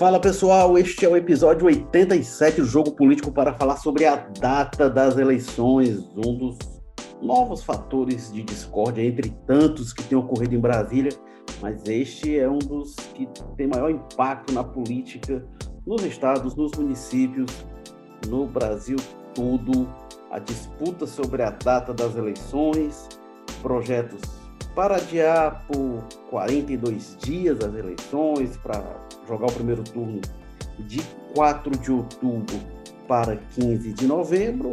Fala pessoal, este é o episódio 87 do Jogo Político para falar sobre a data das eleições, um dos novos fatores de discórdia entre tantos que têm ocorrido em Brasília, mas este é um dos que tem maior impacto na política nos estados, nos municípios, no Brasil todo. A disputa sobre a data das eleições, projetos para adiar por 42 dias as eleições, para jogar o primeiro turno de 4 de outubro para 15 de novembro.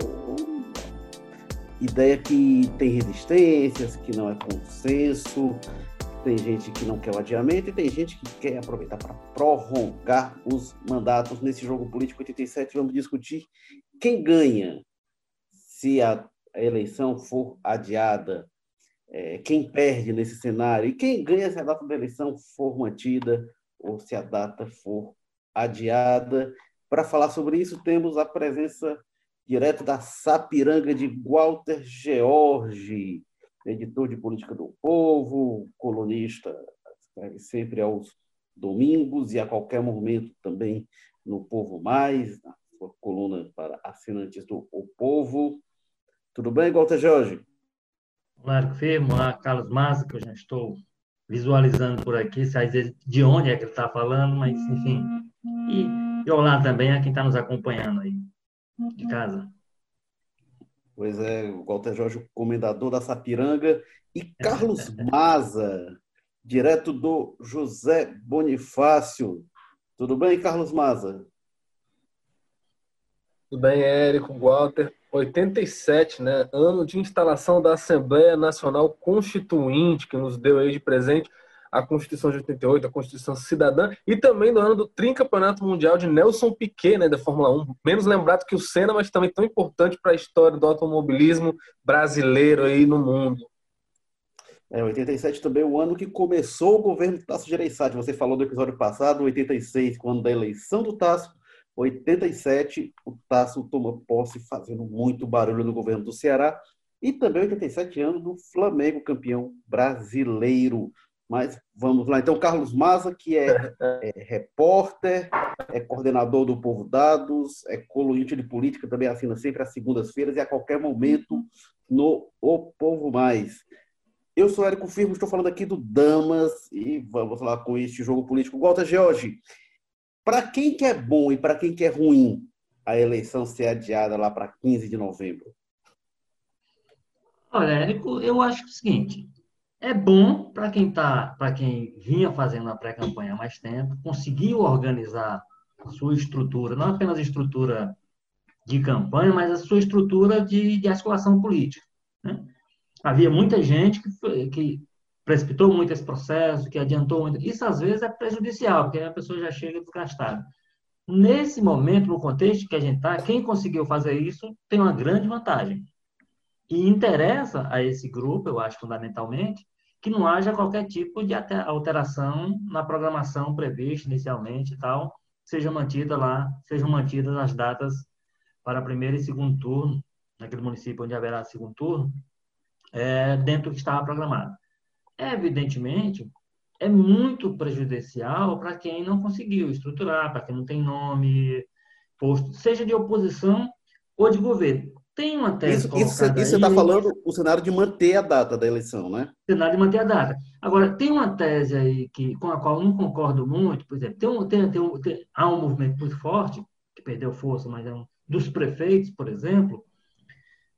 Ideia que tem resistências, que não é consenso, tem gente que não quer o adiamento e tem gente que quer aproveitar para prorrogar os mandatos. Nesse jogo político 87, vamos discutir quem ganha se a eleição for adiada é, quem perde nesse cenário e quem ganha se a data da eleição for mantida ou se a data for adiada. Para falar sobre isso, temos a presença direto da Sapiranga de Walter George, editor de Política do Povo, colunista, escreve sempre aos domingos e a qualquer momento também no Povo Mais, na sua coluna para assinantes do O Povo. Tudo bem, Walter Jorge? Claro que firmo, lá Carlos Maza, que eu já estou visualizando por aqui, dizer de onde é que ele está falando, mas enfim. E, e olá também a quem está nos acompanhando aí de casa. Pois é, o Walter Jorge, comendador da Sapiranga, e Carlos Maza, direto do José Bonifácio. Tudo bem, Carlos Maza? Tudo bem, Érico, Walter. 87, né? Ano de instalação da Assembleia Nacional Constituinte, que nos deu aí de presente a Constituição de 88, a Constituição Cidadã, e também do ano do Tricampeonato Mundial de Nelson Piquet, né, da Fórmula 1. Menos lembrado que o Senna, mas também tão importante para a história do automobilismo brasileiro aí no mundo. É, 87 também é o ano que começou o governo Tasso Gereissati. Você falou do episódio passado, 86, quando da eleição do Tasso, 87, o Tasso toma posse fazendo muito barulho no governo do Ceará. E também 87 anos do Flamengo, campeão brasileiro. Mas vamos lá. Então, Carlos Maza, que é, é repórter, é coordenador do Povo Dados, é colunista de política, também assina sempre às segundas-feiras e a qualquer momento no O Povo Mais. Eu sou Érico Firmo, estou falando aqui do Damas e vamos lá com este jogo político. Walter George, para quem que é bom e para quem que é ruim a eleição ser adiada lá para 15 de novembro? Olha, Érico, eu acho o seguinte: é bom para quem tá, para quem vinha fazendo a pré-campanha há mais tempo, conseguiu organizar a sua estrutura, não apenas a estrutura de campanha, mas a sua estrutura de, de articulação política. Né? Havia muita gente que, que precipitou muito esse processo, que adiantou muito. Isso, às vezes, é prejudicial, porque a pessoa já chega desgastada. Nesse momento, no contexto que a gente está, quem conseguiu fazer isso tem uma grande vantagem. E interessa a esse grupo, eu acho, fundamentalmente, que não haja qualquer tipo de alteração na programação prevista inicialmente e tal, seja mantida lá, sejam mantidas as datas para primeiro e segundo turno, naquele município onde haverá segundo turno, é, dentro do que estava programado evidentemente, é muito prejudicial para quem não conseguiu estruturar, para quem não tem nome, posto, seja de oposição ou de governo. Tem uma tese isso, isso, isso você está falando o cenário de manter a data da eleição, né? Cenário de manter a data. Agora, tem uma tese aí que, com a qual eu não concordo muito, por exemplo, tem um, tem, tem um, tem, há um movimento muito forte, que perdeu força, mas é um dos prefeitos, por exemplo,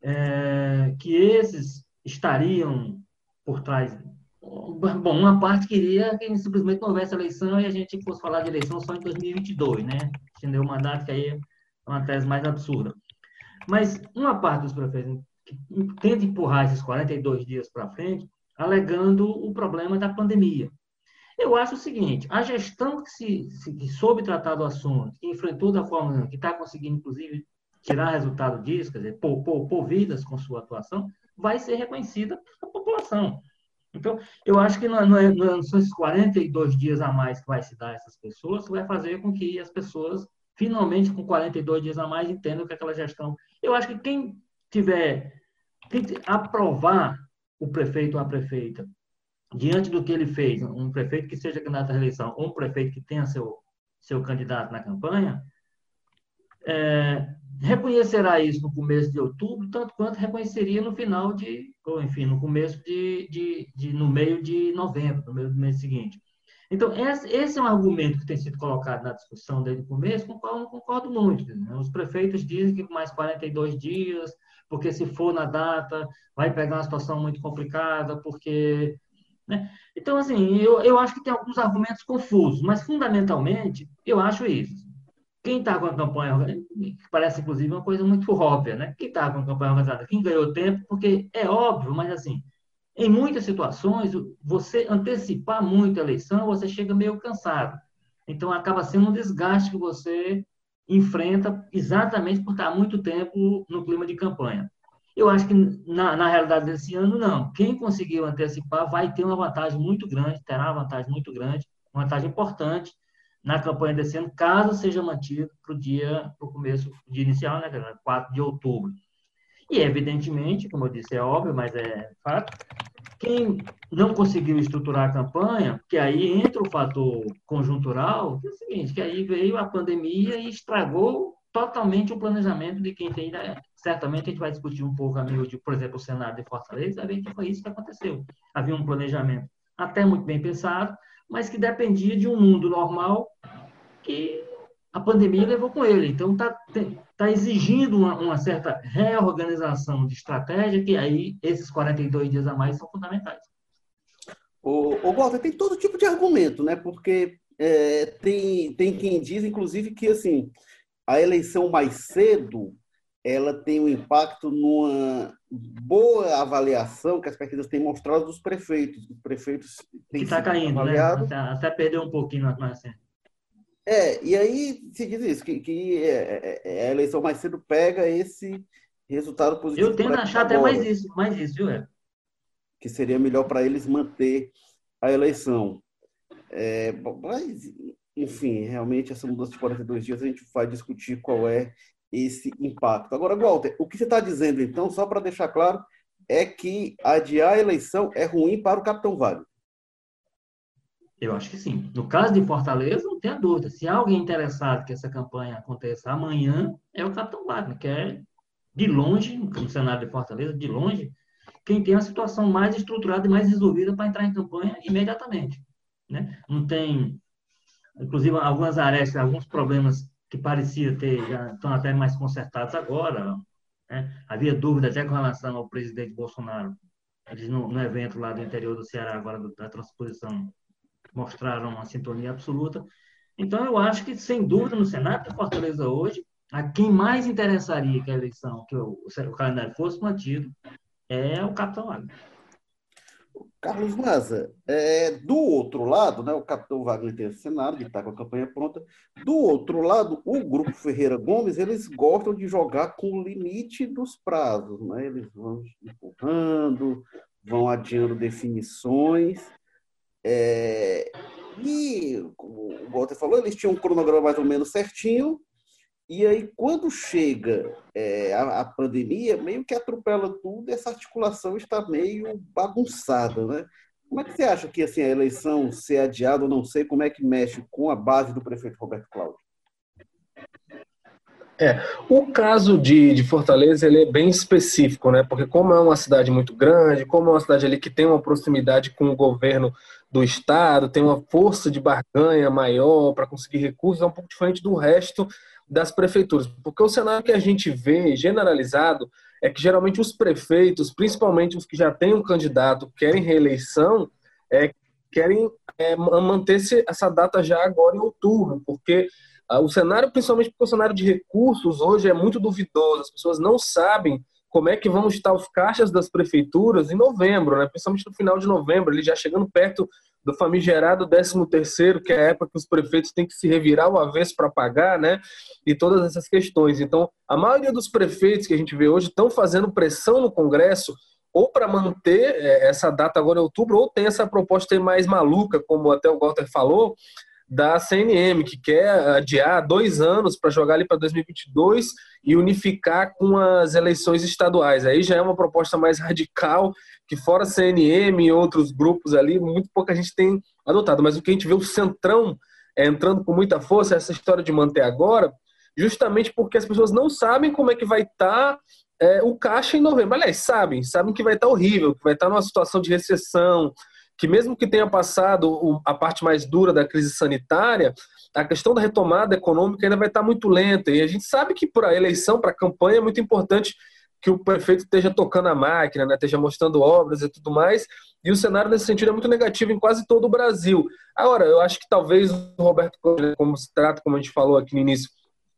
é, que esses estariam por trás Bom, uma parte queria que simplesmente não houvesse eleição e a gente fosse falar de eleição só em 2022, né? Entendeu? O mandato que aí é uma tese mais absurda. Mas uma parte dos prefeitos tenta empurrar esses 42 dias para frente, alegando o problema da pandemia. Eu acho o seguinte: a gestão que, se, se, que soube tratar do assunto, que enfrentou da forma que está conseguindo, inclusive, tirar resultado disso, quer dizer, poupou vidas com sua atuação, vai ser reconhecida pela população. Então, eu acho que não, não, é, não são esses 42 dias a mais que vai se dar a essas pessoas que vai fazer com que as pessoas, finalmente, com 42 dias a mais, entendam que aquela gestão. Eu acho que quem tiver, quem aprovar o prefeito ou a prefeita diante do que ele fez, um prefeito que seja candidato à reeleição, ou um prefeito que tenha seu, seu candidato na campanha, é, reconhecerá isso no começo de outubro, tanto quanto reconheceria no final de, ou enfim, no começo de, de, de no meio de novembro, no meio do mês seguinte. Então, esse é um argumento que tem sido colocado na discussão desde o começo, com o qual eu não concordo muito. Né? Os prefeitos dizem que mais 42 dias, porque se for na data, vai pegar uma situação muito complicada, porque. Né? Então, assim, eu, eu acho que tem alguns argumentos confusos, mas fundamentalmente eu acho isso. Quem está com a campanha parece inclusive uma coisa muito óbvia, né? Quem está com a campanha organizada? Quem ganhou tempo, porque é óbvio, mas assim, em muitas situações, você antecipar muito a eleição, você chega meio cansado. Então, acaba sendo um desgaste que você enfrenta exatamente por estar muito tempo no clima de campanha. Eu acho que, na, na realidade desse ano, não. Quem conseguiu antecipar vai ter uma vantagem muito grande, terá uma vantagem muito grande, uma vantagem importante na campanha desse ano, caso seja mantido para o dia, para o começo, dia inicial, né, 4 de outubro. E, evidentemente, como eu disse, é óbvio, mas é fato, quem não conseguiu estruturar a campanha, que aí entra o fator conjuntural, que é o seguinte, que aí veio a pandemia e estragou totalmente o planejamento de quem tem. Né? Certamente a gente vai discutir um pouco, amigo, de, por exemplo, o Senado de Fortaleza, vai ver que foi isso que aconteceu. Havia um planejamento até muito bem pensado, mas que dependia de um mundo normal que a pandemia levou com ele. Então, está tá exigindo uma, uma, certa reorganização de estratégia, que aí esses 42 dias a mais são fundamentais. O, o Walter, tem todo tipo de argumento, né? Porque é, tem, tem quem diz, inclusive, que assim, a eleição mais cedo ela tem um impacto numa boa avaliação que as pesquisas têm mostrado dos prefeitos. Os prefeitos têm que está caindo, né? avaliado. né? Até, até perdeu um pouquinho na assim. É, e aí se diz isso, que, que é, é, é, a eleição mais cedo pega esse resultado positivo. Eu tento achar até mais isso, mais isso, viu, é? Que seria melhor para eles manter a eleição. É, mas, enfim, realmente essa mudança de 42 dias a gente vai discutir qual é esse impacto. Agora, Walter, o que você está dizendo, então, só para deixar claro, é que adiar a eleição é ruim para o Capitão Vale. Eu acho que sim. No caso de Fortaleza, não tenha dúvida. Se há alguém interessado que essa campanha aconteça amanhã, é o Capitão Wagner, que é, de longe, no cenário de Fortaleza, de longe, quem tem a situação mais estruturada e mais resolvida para entrar em campanha imediatamente. Né? Não tem, inclusive, algumas arestas, alguns problemas que parecia ter, já estão até mais consertados agora. Né? Havia dúvida até com relação ao presidente Bolsonaro, eles no, no evento lá do interior do Ceará, agora da transposição mostraram uma sintonia absoluta. Então, eu acho que, sem dúvida, no Senado de Fortaleza hoje, a quem mais interessaria que a eleição, que o, o calendário fosse mantido, é o capitão Wagner. Carlos Maza, é, do outro lado, né, o capitão Wagner tem o Senado, que está com a campanha pronta. Do outro lado, o grupo Ferreira Gomes, eles gostam de jogar com o limite dos prazos. Né? Eles vão empurrando, vão adiando definições. É, e, como o Walter falou, eles tinham um cronograma mais ou menos certinho, e aí, quando chega é, a, a, pandemia, meio que atropela tudo, essa articulação está meio bagunçada, né? Como é que você acha que assim, a eleição ser adiada, ou não sei, como é que mexe com a base do prefeito Roberto Cláudio? É, o caso de, de Fortaleza ele é bem específico, né? Porque como é uma cidade muito grande, como é uma cidade ali que tem uma proximidade com o governo do estado, tem uma força de barganha maior para conseguir recursos, é um pouco diferente do resto das prefeituras. Porque o cenário que a gente vê generalizado é que geralmente os prefeitos, principalmente os que já têm um candidato, querem reeleição, é, querem é, manter essa data já agora em outubro, porque ah, o cenário, principalmente porque o cenário de recursos hoje é muito duvidoso, as pessoas não sabem como é que vão estar os caixas das prefeituras em novembro, né? principalmente no final de novembro, ele já chegando perto do famigerado 13 terceiro, que é a época que os prefeitos têm que se revirar ao avesso para pagar, né? E todas essas questões. Então, a maioria dos prefeitos que a gente vê hoje estão fazendo pressão no Congresso ou para manter eh, essa data agora em outubro, ou tem essa proposta mais maluca, como até o Walter falou, da CNM, que quer adiar dois anos para jogar ali para 2022 e unificar com as eleições estaduais. Aí já é uma proposta mais radical, que fora CNM e outros grupos ali, muito pouca gente tem adotado. Mas o que a gente vê, o centrão é, entrando com muita força essa história de manter agora, justamente porque as pessoas não sabem como é que vai estar tá, é, o caixa em novembro. Aliás, sabem, sabem que vai estar tá horrível, que vai estar tá numa situação de recessão, que mesmo que tenha passado a parte mais dura da crise sanitária, a questão da retomada econômica ainda vai estar muito lenta. E a gente sabe que para a eleição, para a campanha, é muito importante que o prefeito esteja tocando a máquina, né, esteja mostrando obras e tudo mais. E o cenário nesse sentido é muito negativo em quase todo o Brasil. Agora, eu acho que talvez o Roberto, como se trata, como a gente falou aqui no início,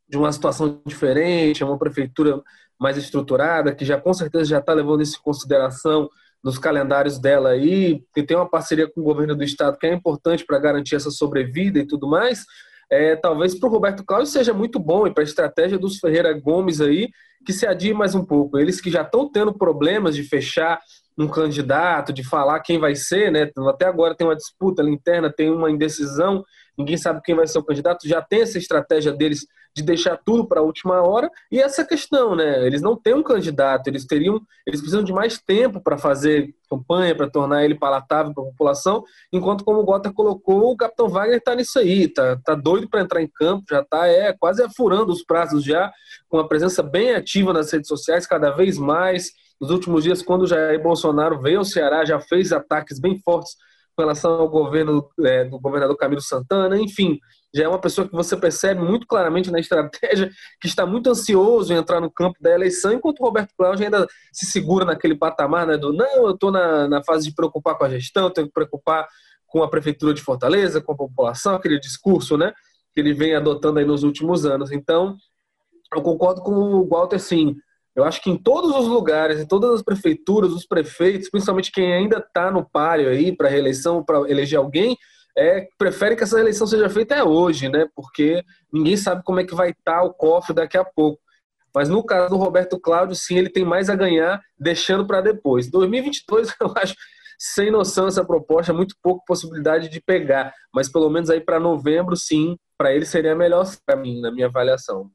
de uma situação diferente, é uma prefeitura mais estruturada, que já com certeza já está levando isso em consideração nos calendários dela aí, que tem uma parceria com o governo do estado que é importante para garantir essa sobrevida e tudo mais, é, talvez para o Roberto Cláudio seja muito bom e para a estratégia dos Ferreira Gomes aí, que se adie mais um pouco. Eles que já estão tendo problemas de fechar um candidato, de falar quem vai ser, né? Até agora tem uma disputa interna, tem uma indecisão, ninguém sabe quem vai ser o candidato, já tem essa estratégia deles de deixar tudo para a última hora. E essa questão, né? Eles não têm um candidato, eles teriam, eles precisam de mais tempo para fazer campanha, para tornar ele palatável para a população, enquanto como o Gota colocou, o Capitão Wagner está nisso aí, tá, tá doido para entrar em campo, já está é quase afurando os prazos já, com uma presença bem ativa nas redes sociais, cada vez mais. Nos últimos dias, quando o Jair Bolsonaro veio ao Ceará, já fez ataques bem fortes relação ao governo é, do governador Camilo Santana, enfim, já é uma pessoa que você percebe muito claramente na estratégia que está muito ansioso em entrar no campo da eleição, enquanto o Roberto Cláudio ainda se segura naquele patamar né, do não, eu estou na, na fase de preocupar com a gestão, tenho que preocupar com a prefeitura de Fortaleza, com a população, aquele discurso né, que ele vem adotando aí nos últimos anos. Então, eu concordo com o Walter, sim. Eu acho que em todos os lugares, em todas as prefeituras, os prefeitos, principalmente quem ainda está no páreo aí para reeleição, para eleger alguém, é, prefere que essa eleição seja feita é hoje, né? Porque ninguém sabe como é que vai estar tá o cofre daqui a pouco. Mas no caso do Roberto Cláudio, sim, ele tem mais a ganhar, deixando para depois. 2022, eu acho sem noção essa proposta, muito pouca possibilidade de pegar. Mas pelo menos aí para novembro, sim, para ele seria melhor para mim, na minha avaliação.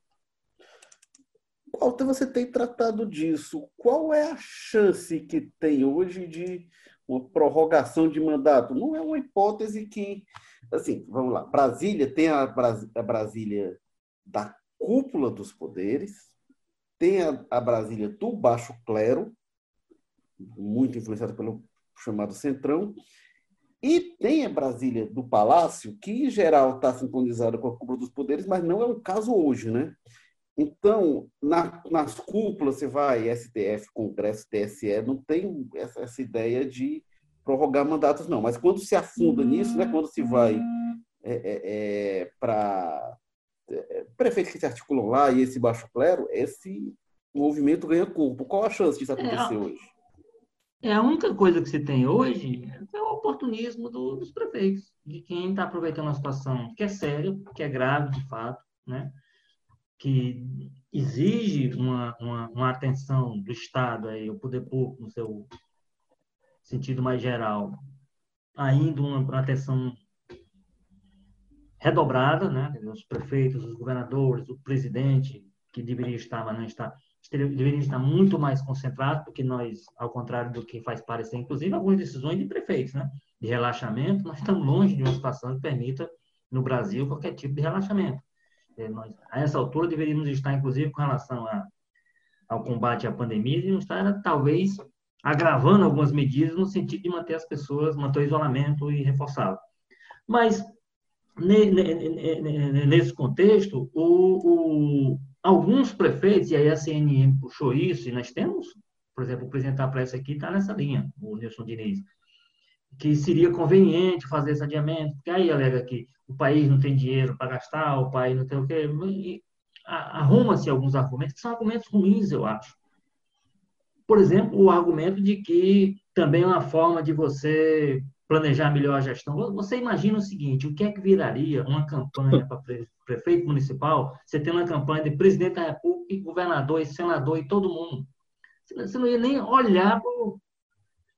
Walter, você tem tratado disso. Qual é a chance que tem hoje de uma prorrogação de mandato. Não é uma hipótese que, assim, vamos lá. Brasília tem a, a Brasília da cúpula dos poderes, tem a, a Brasília do baixo clero, muito influenciada pelo chamado Centrão, e tem a Brasília do Palácio, que em geral está sintonizada com a cúpula dos poderes, mas não é o caso hoje, né? Então, na, nas cúpulas, você vai, STF, Congresso, TSE, não tem essa, essa ideia de prorrogar mandatos, não. Mas quando se afunda nisso, né, quando se vai é, é, é para é, prefeitos que se articulam lá e esse baixo clero, esse movimento ganha corpo. Qual a chance disso acontecer é, hoje? É a única coisa que se tem hoje é o oportunismo do, dos prefeitos, de quem está aproveitando a situação que é séria, que é grave de fato, né? Que exige uma, uma, uma, atenção do Estado, aí, o poder público, no seu sentido mais geral, ainda uma, atenção redobrada, né? os prefeitos, os governadores, o presidente, que deveria estar, mas não está, deveria estar muito mais concentrado, porque nós, ao contrário do que faz parecer, inclusive algumas decisões de prefeitos, né? de relaxamento, nós estamos longe de uma situação que permita, no Brasil, qualquer tipo de relaxamento. É, nós, a essa altura, deveríamos estar, inclusive, com relação a, ao combate à pandemia, deveríamos estar, talvez, agravando algumas medidas no sentido de manter as pessoas, manter o isolamento e reforçá-lo. Mas, nesse contexto, o, o, alguns prefeitos, e aí a CNN puxou isso, e nós temos, por exemplo, o presidente da pressa aqui está nessa linha, o Nilson Diniz, que seria conveniente fazer esse adiamento, porque aí alega que o país não tem dinheiro para gastar, o país não tem o quê. Arruma-se alguns argumentos que são argumentos ruins, eu acho. Por exemplo, o argumento de que também é uma forma de você planejar melhor a gestão. Você imagina o seguinte: o que é que viraria uma campanha para prefeito municipal? Você tem uma campanha de presidente da República, governador, e senador e todo mundo. Você não ia nem olhar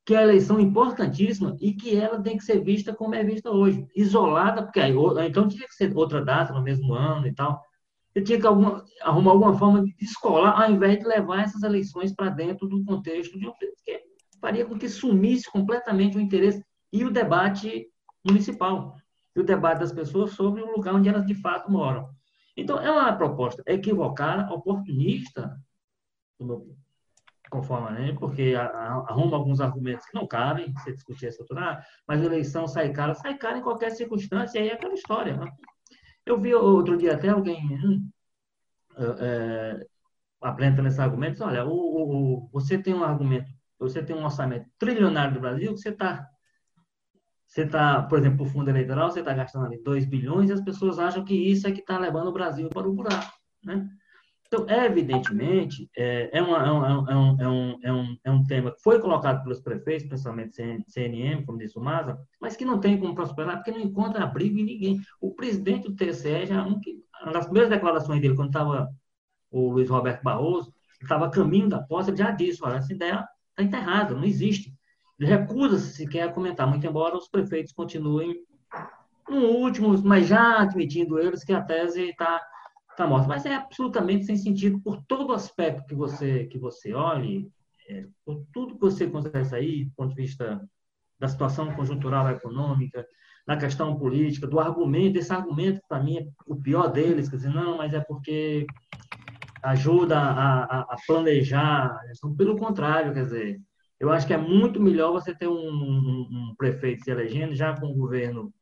que é a eleição importantíssima e que ela tem que ser vista como é vista hoje, isolada, porque aí, então tinha que ser outra data no mesmo ano e tal. Você tinha que alguma, arrumar alguma forma de descolar, ao invés de levar essas eleições para dentro do contexto de um que faria com que sumisse completamente o interesse e o debate municipal. e o debate das pessoas sobre o lugar onde elas de fato moram. Então, é uma proposta equivocada, oportunista, conforme a lei, porque arruma alguns argumentos que não cabem, se discutir essa altura, mas a eleição sai cara, sai cara em qualquer circunstância, e aí é aquela história. Né? Eu vi outro dia até alguém hum, é, apresentando esse argumento, olha, o, o, você tem um argumento, você tem um orçamento trilionário do Brasil, você está você está, por exemplo, o fundo eleitoral, você está gastando ali 2 bilhões e as pessoas acham que isso é que está levando o Brasil para o buraco. Né? Então, evidentemente, é, é, uma, é, um, é, um, é, um, é, um, é um tema que foi colocado pelos prefeitos, principalmente CNM, como disse o Maza, mas que não tem como prosperar, porque não encontra abrigo em ninguém. O presidente do TCE, já, um, uma das primeiras declarações dele, quando estava o Luiz Roberto Barroso, estava caminho da posse, ele já disse, olha, essa ideia está enterrada, não existe. Ele recusa-se sequer a comentar, muito embora os prefeitos continuem no último, mas já admitindo eles que a tese está tá morta. Mas é absolutamente sem sentido por todo aspecto que você, que você olhe, é, por tudo que você considera aí, do ponto de vista da situação conjuntural econômica, na questão política, do argumento, esse argumento, para mim, é o pior deles, quer dizer, não, mas é porque ajuda a, a, a planejar. Então, pelo contrário, quer dizer, eu acho que é muito melhor você ter um, um, um prefeito se elegendo já com o governo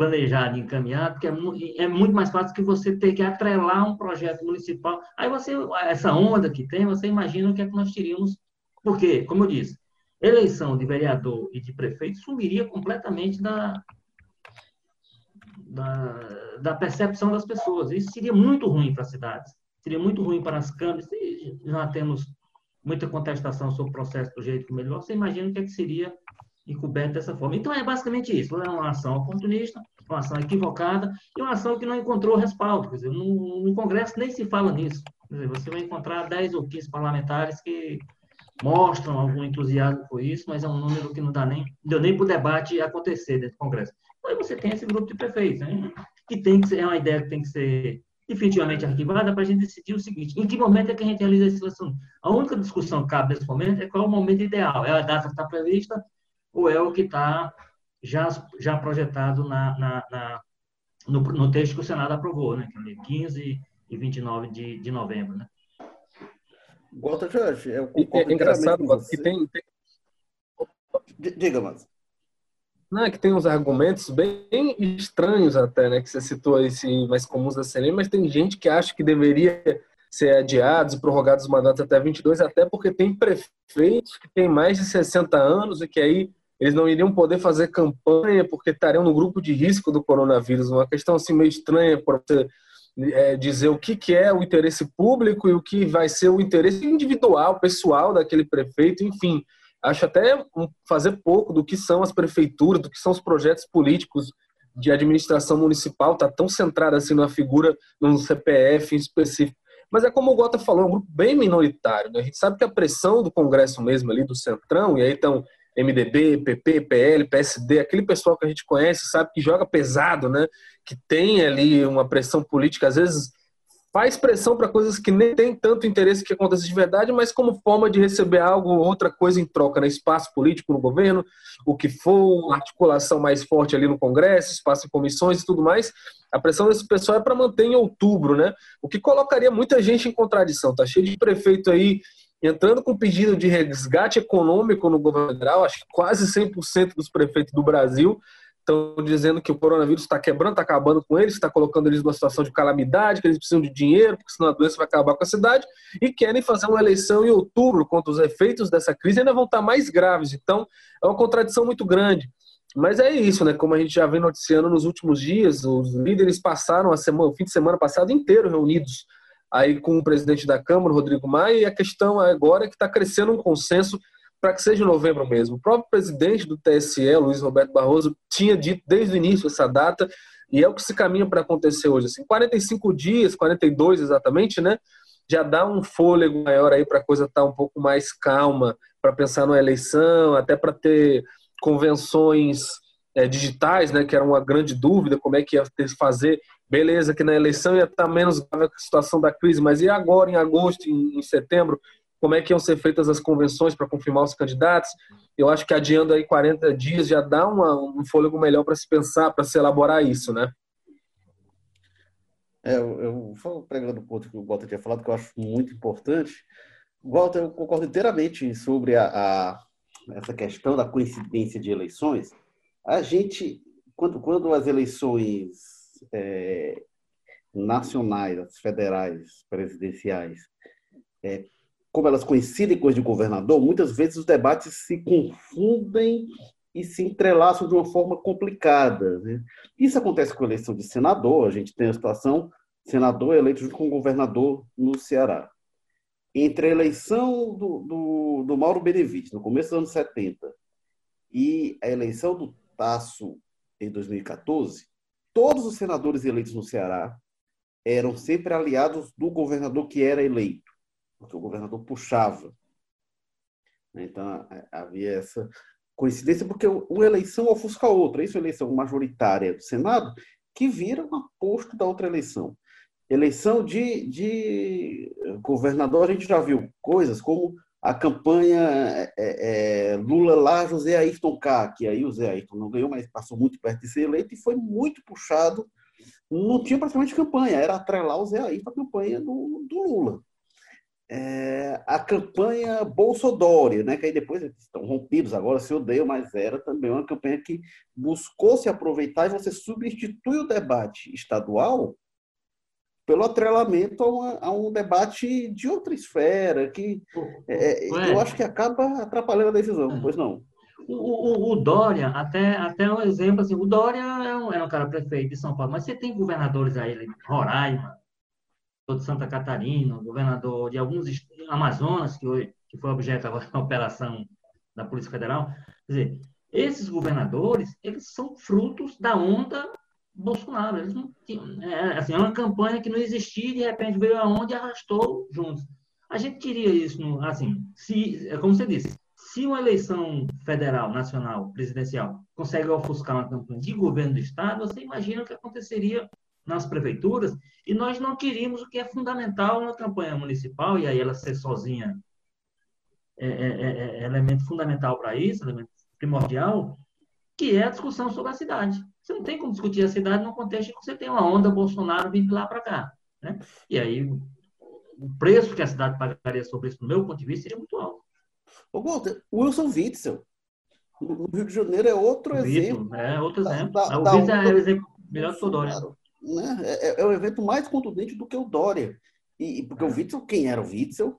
planejado, encaminhado, porque é, é, muito mais fácil que você ter que atrelar um projeto municipal. Aí você, essa onda que tem, você imagina o que é que nós teríamos. Porque, como eu disse, eleição de vereador e de prefeito sumiria completamente da, da, da percepção das pessoas. Isso seria muito ruim para as cidades, seria muito ruim para as câmaras. Já temos muita contestação sobre o processo do jeito como ele Você imagina o que, é que seria encoberto dessa forma. Então, é basicamente isso. É uma ação oportunista, uma ação equivocada e uma ação que não encontrou respaldo. Quer dizer, no, no Congresso nem se fala nisso. Dizer, você vai encontrar 10 ou 15 parlamentares que mostram algum entusiasmo por isso, mas é um número que não dá nem, deu nem para o debate acontecer dentro do Congresso. Aí você tem esse grupo de prefeitos, né? que tem que ser, é uma ideia que tem que ser definitivamente arquivada para a gente decidir o seguinte: em que momento é que a gente realiza esse seleção? A única discussão que cabe nesse momento é qual é o momento ideal. É a data que está prevista ou é o que está já, já projetado na, na, na no, no, texto que o Senado aprovou, né? 15 é e 29 de, de novembro, né? Gota, Jorge, eu concordo é, é engraçado, que tem, tem... Diga, mas. Não, é que tem uns argumentos bem estranhos até, né? Que você citou aí, mais comuns da CNM, mas tem gente que acha que deveria ser adiados e prorrogados os mandatos até 22, até porque tem prefeitos que têm mais de 60 anos e que aí eles não iriam poder fazer campanha porque estariam no grupo de risco do coronavírus. Uma questão assim meio estranha para você é, dizer o que, que é o interesse público e o que vai ser o interesse individual, pessoal daquele prefeito, enfim acho até fazer pouco do que são as prefeituras, do que são os projetos políticos de administração municipal, tá tão centrado assim numa figura, num CPF em específico. Mas é como o Gota falou, é um grupo bem minoritário. Né? A gente sabe que a pressão do Congresso mesmo ali, do Centrão, e aí estão MDB, PP, PL, PSD, aquele pessoal que a gente conhece, sabe que joga pesado, né? Que tem ali uma pressão política, às vezes faz pressão para coisas que nem tem tanto interesse que aconteça de verdade, mas como forma de receber algo, outra coisa em troca, né? espaço político no governo, o que for, articulação mais forte ali no Congresso, espaço em comissões e tudo mais. A pressão desse pessoal é para manter em outubro, né? O que colocaria muita gente em contradição. Tá cheio de prefeito aí entrando com pedido de resgate econômico no governo federal, acho que quase 100% dos prefeitos do Brasil estão dizendo que o coronavírus está quebrando, está acabando com eles, está colocando eles numa situação de calamidade, que eles precisam de dinheiro, porque senão a doença vai acabar com a cidade, e querem fazer uma eleição em outubro, quando os efeitos dessa crise ainda vão estar mais graves. Então, é uma contradição muito grande. Mas é isso, né? Como a gente já vem noticiando nos últimos dias, os líderes passaram a semana, o fim de semana passado inteiro reunidos aí com o presidente da Câmara, Rodrigo Maia, e a questão agora é que está crescendo um consenso para que seja novembro mesmo. O próprio presidente do TSE, Luiz Roberto Barroso, tinha dito desde o início essa data, e é o que se caminha para acontecer hoje. Assim, 45 dias, 42 exatamente, né? Já dá um fôlego maior aí para a coisa estar tá um pouco mais calma, para pensar na eleição, até para ter convenções é, digitais, né? Que era uma grande dúvida, como é que ia ter fazer. Beleza, que na eleição ia estar menos grave a situação da crise, mas e agora, em agosto, em, em setembro? como é que iam ser feitas as convenções para confirmar os candidatos. Eu acho que adiando aí 40 dias já dá uma, um fôlego melhor para se pensar, para se elaborar isso, né? É, eu vou pregando o ponto que o Walter tinha falado, que eu acho muito importante. Walter, eu concordo inteiramente sobre a, a, essa questão da coincidência de eleições. A gente, quando, quando as eleições é, nacionais, as federais, presidenciais, é, como elas coincidem com as de governador, muitas vezes os debates se confundem e se entrelaçam de uma forma complicada. Né? Isso acontece com a eleição de senador, a gente tem a situação senador eleito junto com o governador no Ceará. Entre a eleição do, do, do Mauro Benevides, no começo dos anos 70, e a eleição do Tasso em 2014, todos os senadores eleitos no Ceará eram sempre aliados do governador que era eleito, porque o governador puxava. Então havia essa coincidência, porque uma eleição ofusca a outra. Isso é eleição majoritária do Senado, que vira um aposto da outra eleição. Eleição de, de governador, a gente já viu coisas como a campanha é, é, Lula lá, José Ayrton K, que aí o Zé Ayrton não ganhou, mas passou muito perto de ser eleito e foi muito puxado. Não tinha praticamente campanha, era atrelar o Zé Ayrton à campanha do, do Lula é, a campanha Bolsodória, né, que aí depois estão rompidos, agora se odeiam, mas era também uma campanha que buscou se aproveitar e você substitui o debate estadual pelo atrelamento a, uma, a um debate de outra esfera, que é, eu acho que acaba atrapalhando a decisão, é. pois não. O, o, o, Dória, até, até um exemplo, assim, o Dória é um, é um cara prefeito de São Paulo, mas você tem governadores aí, Roraima, de Santa Catarina, governador de alguns Amazonas, que, foi, que foi objeto agora da operação da Polícia Federal. Quer dizer, esses governadores, eles são frutos da onda Bolsonaro. Eles não é, assim, é uma campanha que não existia e de repente veio aonde e arrastou juntos. A gente queria isso, no, assim, se, é como você disse, se uma eleição federal, nacional, presidencial, consegue ofuscar uma campanha de governo do Estado, você imagina o que aconteceria nas prefeituras, e nós não queríamos o que é fundamental na campanha municipal, e aí ela ser sozinha é, é, é, é elemento fundamental para isso, elemento primordial, que é a discussão sobre a cidade. Você não tem como discutir a cidade no contexto que você tem uma onda Bolsonaro vindo lá para cá. Né? E aí o preço que a cidade pagaria sobre isso, do meu ponto de vista, seria muito alto. Ô, Walter, Wilson Witzel, no Rio de Janeiro é outro exemplo. É outro exemplo. Da, o Witzel é o exemplo melhor que o Dória né? É, é, é o evento mais contundente do que o Dória. E, porque o é. Witzel, quem era o Witzel?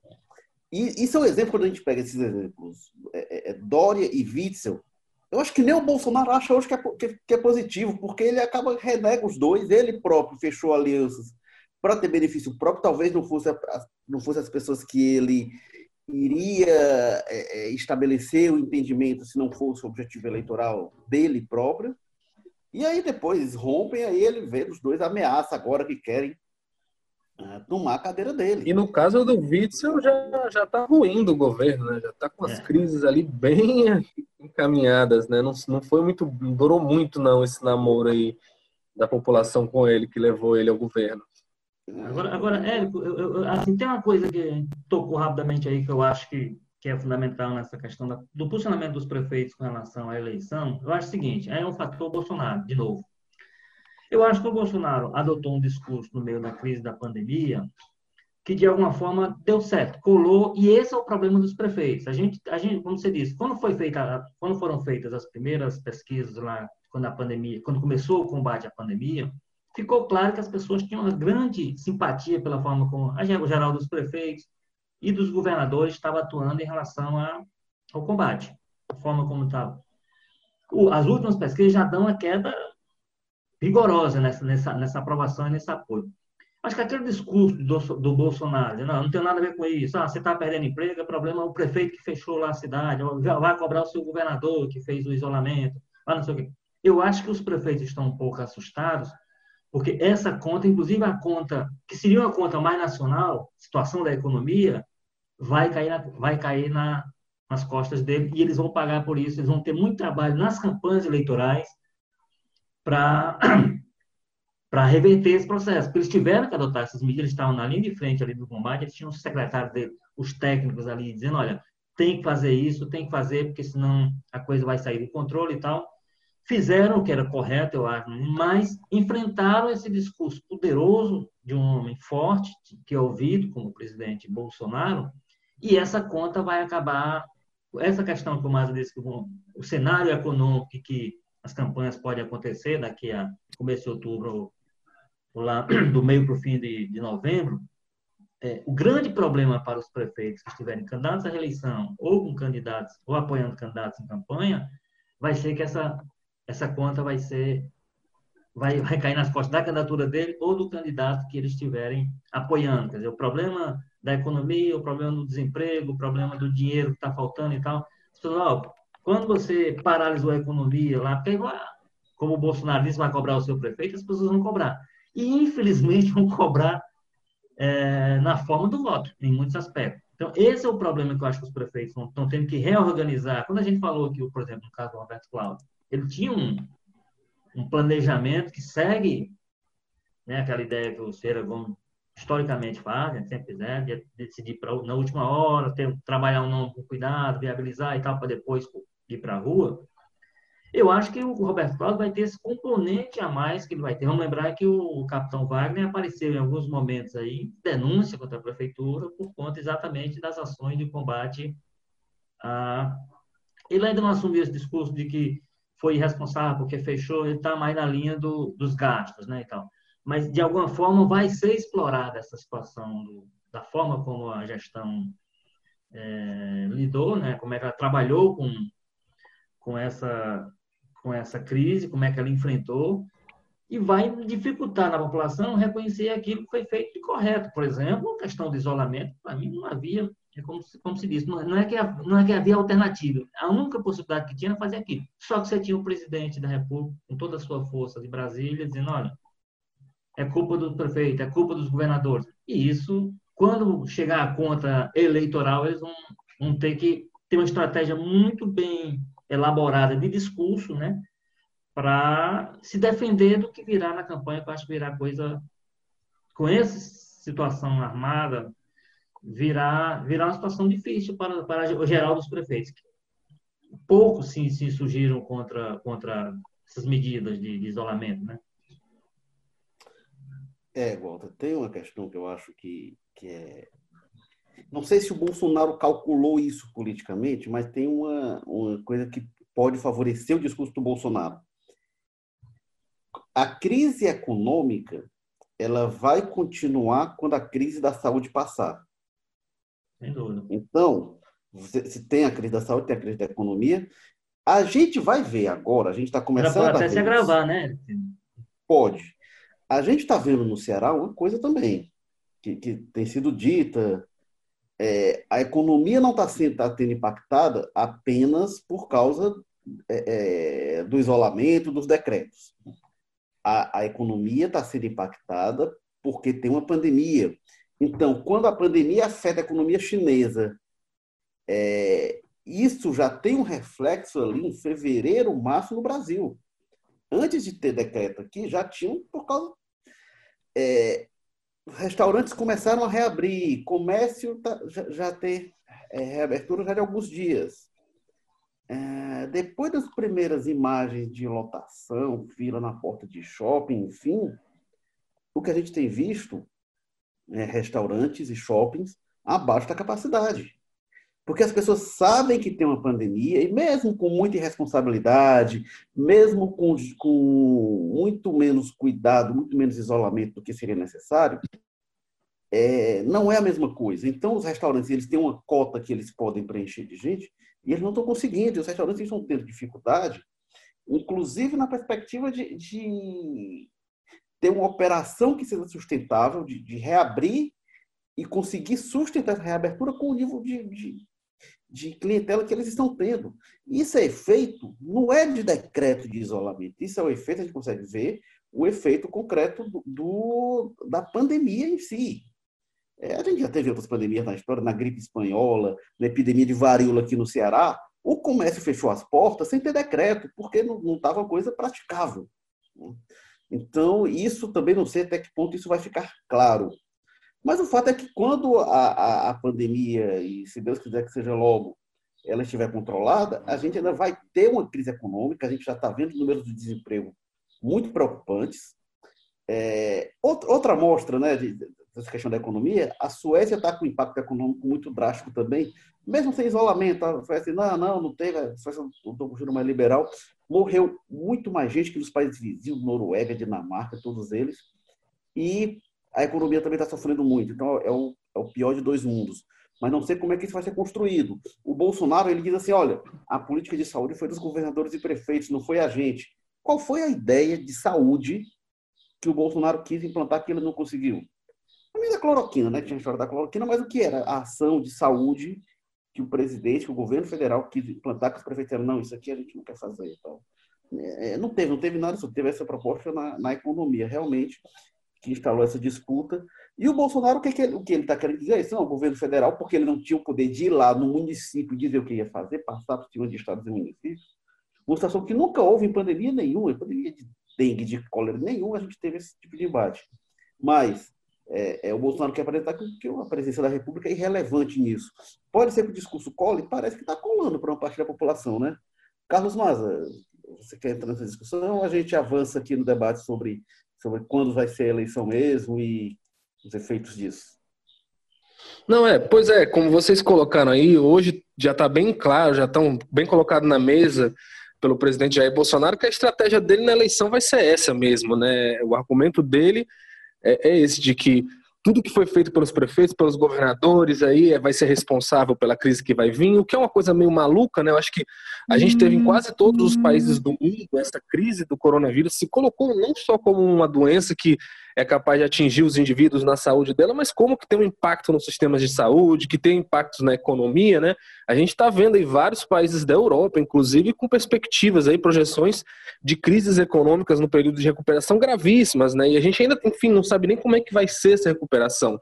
E isso é um exemplo quando a gente pega esses exemplos. É, é, é, Dória e Witzel. Eu acho que nem o Bolsonaro acha hoje que é, que, que é positivo, porque ele acaba renega os dois. Ele próprio fechou alianças para ter benefício próprio. Talvez não fosse, não fosse as pessoas que ele iria estabelecer o entendimento se não fosse o objetivo eleitoral dele próprio. E aí depois rompem, aí ele vê os dois ameaça agora que querem uh, tomar a cadeira dele. E no caso do Witzel já já está ruindo o governo, né? Já está com as é. crises ali bem encaminhadas, né? Não, não foi muito, durou muito não esse namoro aí da população com ele que levou ele ao governo. Agora, agora Érico, eu, eu, assim, tem uma coisa que tocou rapidamente aí que eu acho que que é fundamental nessa questão da, do posicionamento dos prefeitos com relação à eleição, eu acho o seguinte, é um fator Bolsonaro, de novo. Eu acho que o Bolsonaro adotou um discurso no meio da crise da pandemia que, de alguma forma, deu certo, colou, e esse é o problema dos prefeitos. A gente, a gente como você disse, quando, foi feita, quando foram feitas as primeiras pesquisas lá, quando a pandemia, quando começou o combate à pandemia, ficou claro que as pessoas tinham uma grande simpatia pela forma como a geral dos prefeitos, e dos governadores estava atuando em relação a, ao combate, a forma como estava. As últimas pesquisas já dão uma queda rigorosa nessa, nessa, nessa aprovação e nesse apoio. Acho que aquele discurso do, do Bolsonaro, não, não tem nada a ver com isso, ah, você está perdendo emprego, é problema o prefeito que fechou lá a cidade, vai cobrar o seu governador que fez o isolamento, ah, não sei o quê. Eu acho que os prefeitos estão um pouco assustados, porque essa conta, inclusive a conta, que seria uma conta mais nacional, situação da economia, vai cair, na, vai cair na, nas costas dele e eles vão pagar por isso. Eles vão ter muito trabalho nas campanhas eleitorais para para reverter esse processo. Porque eles tiveram que adotar essas medidas, eles estavam na linha de frente ali do combate, eles tinham os secretários os técnicos ali dizendo, olha, tem que fazer isso, tem que fazer, porque senão a coisa vai sair do controle e tal. Fizeram o que era correto, eu acho, mas enfrentaram esse discurso poderoso de um homem forte, que é ouvido como o presidente Bolsonaro, e essa conta vai acabar. Essa questão que o Maza disse, que o cenário econômico que as campanhas podem acontecer daqui a começo de outubro, lá do meio para o fim de, de novembro, é, o grande problema para os prefeitos que estiverem candidatos à reeleição ou com candidatos ou apoiando candidatos em campanha vai ser que essa essa conta vai ser vai recair nas costas da candidatura dele ou do candidato que eles estiverem apoiando. Quer dizer, o problema da economia, o problema do desemprego, o problema do dinheiro que está faltando e tal. Quando você paralisou a economia lá, porque como o Bolsonaro disse, vai cobrar o seu prefeito, as pessoas vão cobrar. E, infelizmente, vão cobrar é, na forma do voto, em muitos aspectos. Então, esse é o problema que eu acho que os prefeitos estão tendo que reorganizar. Quando a gente falou aqui, por exemplo, no caso do Roberto Cláudio, ele tinha um, um planejamento que segue né, aquela ideia que o Cera Gomes historicamente faz, né, sempre fizer, de decidir pra, na última hora, ter, trabalhar um nome com cuidado, viabilizar e tal, para depois ir para a rua. Eu acho que o Roberto Cláudio vai ter esse componente a mais que ele vai ter. Vamos lembrar que o capitão Wagner apareceu em alguns momentos aí, denúncia contra a prefeitura, por conta exatamente das ações de combate a. Ele ainda não assumiu esse discurso de que foi irresponsável porque fechou, ele está mais na linha do, dos gastos, né, e tal. Mas, de alguma forma, vai ser explorada essa situação do, da forma como a gestão é, lidou, né, como é que ela trabalhou com, com, essa, com essa crise, como é que ela enfrentou, e vai dificultar na população reconhecer aquilo que foi feito de correto. Por exemplo, a questão do isolamento, para mim não havia é como, como se diz, não é, que, não é que havia alternativa. A única possibilidade que tinha era fazer aquilo. Só que você tinha o presidente da República, com toda a sua força de Brasília, dizendo: olha, é culpa do prefeito, é culpa dos governadores. E isso, quando chegar a conta eleitoral, eles vão, vão ter que ter uma estratégia muito bem elaborada de discurso, né? Para se defender do que virá na campanha, que eu acho que virá coisa. Com essa situação armada, virar, virar uma situação difícil para, para o geral dos prefeitos. Poucos se, se surgiram contra, contra essas medidas de, de isolamento, né? É, Walter, tem uma questão que eu acho que, que é. Não sei se o Bolsonaro calculou isso politicamente, mas tem uma, uma coisa que pode favorecer o discurso do Bolsonaro. A crise econômica ela vai continuar quando a crise da saúde passar. Sem dúvida. Então, se tem a crise da saúde, tem a crise da economia. A gente vai ver agora, a gente está começando pode até se agravar, né? Pode. A gente está vendo no Ceará uma coisa também, que, que tem sido dita. É, a economia não está tá tendo impactada apenas por causa é, é, do isolamento, dos decretos. A, a economia está sendo impactada porque tem uma pandemia. Então, quando a pandemia afeta a economia chinesa, é, isso já tem um reflexo ali em fevereiro, março no Brasil. Antes de ter decreto aqui, já tinham por causa. É, restaurantes começaram a reabrir, comércio tá, já, já tem é, reabertura já de alguns dias. É, depois das primeiras imagens de lotação, fila na porta de shopping, enfim, o que a gente tem visto né, restaurantes e shoppings abaixo da capacidade. Porque as pessoas sabem que tem uma pandemia e, mesmo com muita irresponsabilidade, mesmo com, com muito menos cuidado, muito menos isolamento do que seria necessário, é, não é a mesma coisa. Então, os restaurantes eles têm uma cota que eles podem preencher de gente e eles não estão conseguindo. Os restaurantes estão tendo dificuldade, inclusive na perspectiva de, de ter uma operação que seja sustentável, de, de reabrir e conseguir sustentar essa reabertura com o nível de, de, de, clientela que eles estão tendo. Isso é efeito, não é de decreto de isolamento, isso é o efeito, a gente consegue ver o efeito concreto do, da pandemia em si. É, a gente já teve outras pandemias na história, na gripe espanhola, na epidemia de varíola aqui no Ceará. O comércio fechou as portas sem ter decreto, porque não estava coisa praticável. Então, isso também não sei até que ponto isso vai ficar claro. Mas o fato é que quando a, a, a pandemia, e se Deus quiser que seja logo, ela estiver controlada, a gente ainda vai ter uma crise econômica, a gente já está vendo números de desemprego muito preocupantes. É, outra, outra amostra né, de, dessa questão da economia, a Suécia está com um impacto econômico muito drástico também, mesmo sem isolamento. A Suécia, não, não, não teve, a Suécia estou puxando mais liberal. Morreu muito mais gente que nos países vizinhos, Noruega, Dinamarca, todos eles. E a economia também está sofrendo muito. Então, é o, é o pior de dois mundos mas não sei como é que isso vai ser construído. O Bolsonaro ele diz assim, olha, a política de saúde foi dos governadores e prefeitos, não foi a gente. Qual foi a ideia de saúde que o Bolsonaro quis implantar que ele não conseguiu? A minha da cloroquina, né? Tinha a história da cloroquina, mas o que era? A ação de saúde que o presidente, que o governo federal quis implantar, que os prefeitos disseram, não, isso aqui a gente não quer fazer. Então, é, não teve, não teve nada, só teve essa proposta na, na economia, realmente, que instalou essa disputa. E o Bolsonaro, o que, que ele, o que está querendo dizer é isso? Não, o governo federal, porque ele não tinha o poder de ir lá no município dizer o que ia fazer, passar por cima de estados e municípios. Uma situação que nunca houve em pandemia nenhuma, em pandemia de dengue, de cólera nenhuma, a gente teve esse tipo de debate. Mas é, é, o Bolsonaro quer apresentar que, que a presença da República é irrelevante nisso. Pode ser que o discurso cole, parece que está colando para uma parte da população, né? Carlos Maza, você quer entrar nessa discussão? A gente avança aqui no debate sobre, sobre quando vai ser a eleição mesmo e os efeitos disso. Não, é, pois é, como vocês colocaram aí, hoje já está bem claro, já estão bem colocados na mesa pelo presidente Jair Bolsonaro que a estratégia dele na eleição vai ser essa mesmo, né? O argumento dele é, é esse de que tudo que foi feito pelos prefeitos, pelos governadores aí é, vai ser responsável pela crise que vai vir, o que é uma coisa meio maluca, né? Eu acho que a gente teve em quase todos os países do mundo essa crise do coronavírus se colocou não só como uma doença que é capaz de atingir os indivíduos na saúde dela, mas como que tem um impacto nos sistemas de saúde, que tem impactos na economia, né? A gente está vendo aí vários países da Europa, inclusive, com perspectivas aí, projeções de crises econômicas no período de recuperação gravíssimas, né? E a gente ainda, enfim, não sabe nem como é que vai ser essa recuperação.